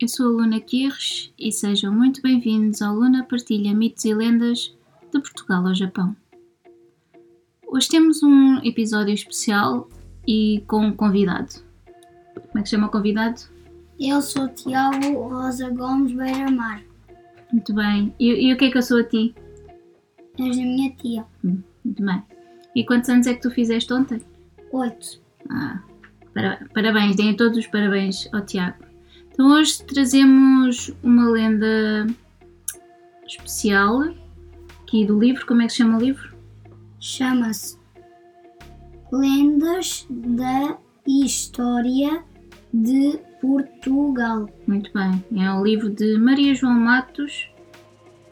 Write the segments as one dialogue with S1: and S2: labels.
S1: Eu sou a Luna Quirres e sejam muito bem-vindos ao Luna Partilha Mitos e Lendas de Portugal ao Japão. Hoje temos um episódio especial e com um convidado. Como é que chama o convidado?
S2: Eu sou Tiago Rosa Gomes Beira-Mar.
S1: Muito bem. E, e o que é que eu sou a ti?
S2: És a minha tia.
S1: Hum, Muito bem. E quantos anos é que tu fizeste ontem?
S2: Oito.
S1: Ah, para- parabéns, deem todos os parabéns ao Tiago. Então hoje trazemos uma lenda especial aqui do livro. Como é que se chama o livro?
S2: Chama-se Lendas da História de Portugal.
S1: Muito bem. É um livro de Maria João Matos,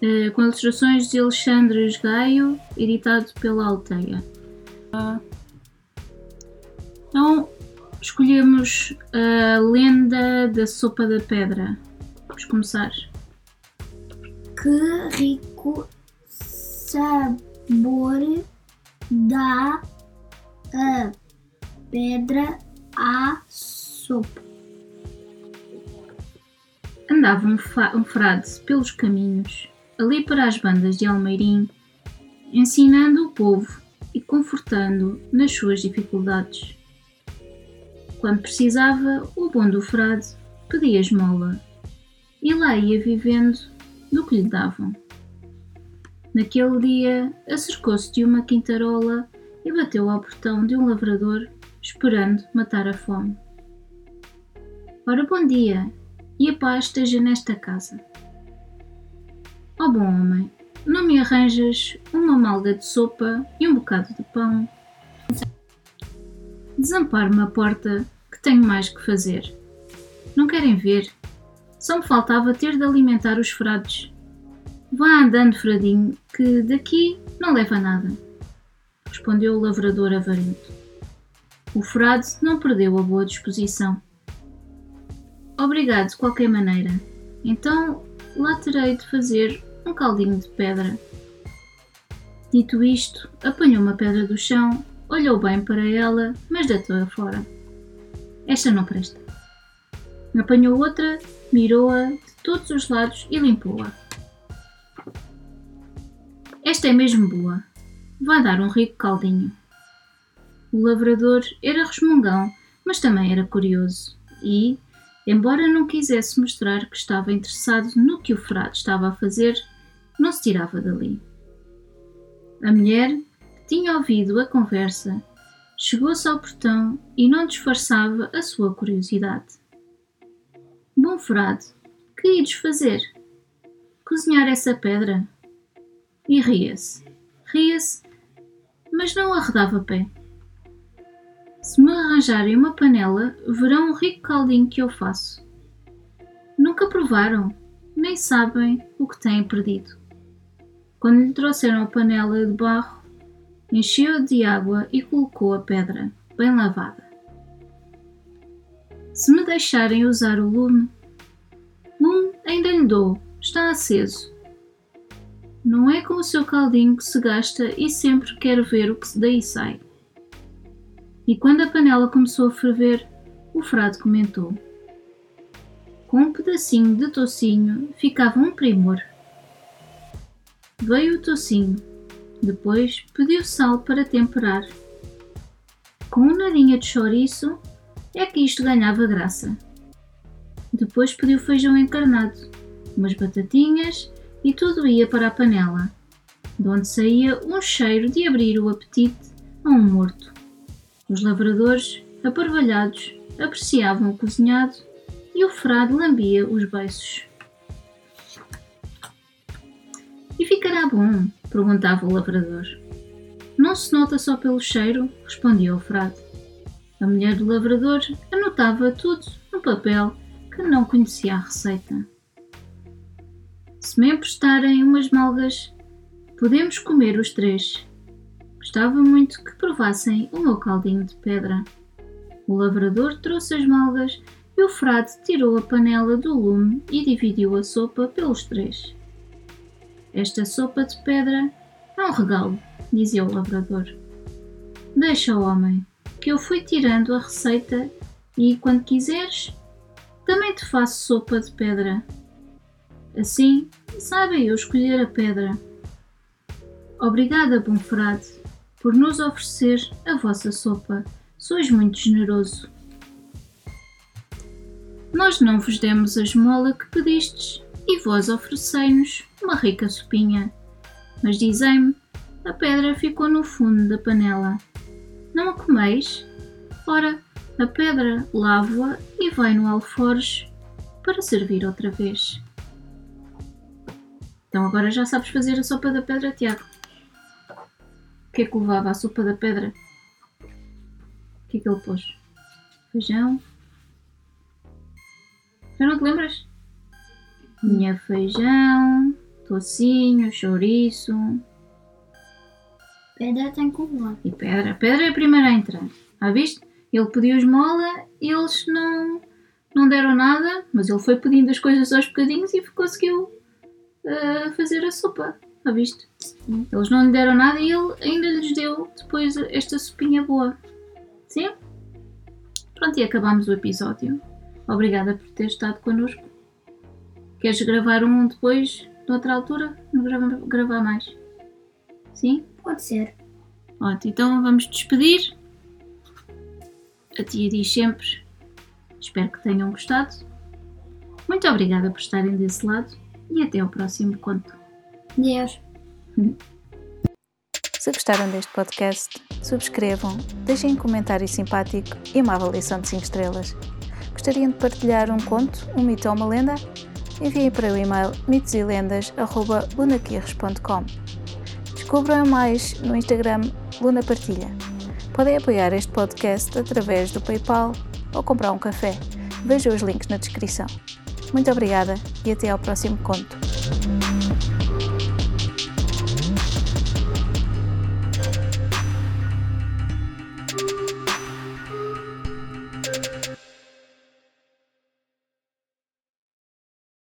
S1: eh, com ilustrações de Alexandre Gaio, editado pela Alteia. Ah, Então, escolhemos a lenda da sopa da pedra. Vamos começar.
S2: Que rico sabor dá a pedra à sopa.
S1: Andava um, um frade pelos caminhos, ali para as bandas de Almeirim, ensinando o povo e confortando nas suas dificuldades. Quando precisava, o bom do frade pedia esmola e lá ia vivendo do que lhe davam. Naquele dia, acercou-se de uma quintarola e bateu ao portão de um lavrador, esperando matar a fome. Ora, bom dia, e a paz esteja nesta casa. Ó bom homem, não me arranjas uma malga de sopa e um bocado de pão? Desamparo-me a porta, tenho mais que fazer. Não querem ver? Só me faltava ter de alimentar os frades. Vá andando, fradinho, que daqui não leva nada, respondeu o lavrador avarento. O frade não perdeu a boa disposição. Obrigado de qualquer maneira. Então lá terei de fazer um caldinho de pedra. Dito isto, apanhou uma pedra do chão, olhou bem para ela, mas deitou-a fora. Esta não presta. Apanhou outra, mirou-a de todos os lados e limpou-a. Esta é mesmo boa. Vai dar um rico caldinho. O lavrador era resmungão, mas também era curioso e, embora não quisesse mostrar que estava interessado no que o frade estava a fazer, não se tirava dali. A mulher, tinha ouvido a conversa, chegou-se ao portão e não disfarçava a sua curiosidade. Bom frade, que ides fazer? Cozinhar essa pedra? E ria-se. Ria-se, mas não arredava pé. Se me arranjarem uma panela, verão um rico caldinho que eu faço. Nunca provaram, nem sabem o que têm perdido. Quando lhe trouxeram a panela de barro, encheu-a de água e colocou a pedra, bem lavada. Se me deixarem usar o lume, lume ainda lhe dou, está aceso. Não é com o seu caldinho que se gasta e sempre quero ver o que daí sai. E quando a panela começou a ferver, o frade comentou: Com um pedacinho de tocinho ficava um primor. Veio o tocinho, depois pediu sal para temperar. Com um nadinha de chouriço é que isto ganhava graça. Depois pediu feijão encarnado, umas batatinhas e tudo ia para a panela, de onde saía um cheiro de abrir o apetite a um morto. Os lavradores, aparvalhados, apreciavam o cozinhado e o frade lambia os beiços. E ficará bom? Perguntava o lavrador. Não se nota só pelo cheiro, respondia o frade. A mulher do lavrador anotava tudo no papel que não conhecia a receita. Se me emprestarem umas malgas, podemos comer os três. Gostava muito que provassem o meu caldinho de pedra. O lavrador trouxe as malgas e o frade tirou a panela do lume e dividiu a sopa pelos três. Esta sopa de pedra é um regalo, dizia o lavrador. Deixa, homem, que eu fui tirando a receita e, quando quiseres, também te faço sopa de pedra. Assim, sabe eu escolher a pedra. Obrigada, bom frade, por nos oferecer a vossa sopa. Sois muito generoso. Nós não vos demos a esmola que pedistes, e vós oferecei-nos uma rica sopinha. Mas dizei-me, a pedra ficou no fundo da panela. Não a comeis? Ora, a pedra lavo-a e vai no alforje para servir outra vez. Então agora já sabes fazer a sopa da pedra, Tiago. O que é que levava a sopa da pedra? O que é que ele pôs? Feijão? Já não te lembras? Tinha feijão, tocinho, chouriço.
S2: Pedra tem couve
S1: E pedra. Pedra é a primeira a entrar. Ah, viste? Ele pediu esmola e eles não, não deram nada, mas ele foi pedindo as coisas aos bocadinhos e conseguiu uh, fazer a sopa. Ah, viste? Eles não lhe deram nada e ele ainda lhes deu depois esta sopinha boa. Sim? Pronto, e acabamos o episódio. Obrigada por ter estado connosco. Queres gravar um depois, noutra altura? Não gravar, gravar mais? Sim?
S2: Pode ser.
S1: Ótimo, então vamos despedir. A tia diz sempre: Espero que tenham gostado. Muito obrigada por estarem desse lado e até ao próximo conto.
S2: Deus.
S3: Se gostaram deste podcast, subscrevam, deixem um comentário simpático e uma avaliação de 5 estrelas. Gostariam de partilhar um conto, um mito ou uma lenda? Enviem para o e-mail mitoselendas.lunaquirres.com Descubram mais no Instagram Luna Partilha. Podem apoiar este podcast através do PayPal ou comprar um café. Vejam os links na descrição. Muito obrigada e até ao próximo conto.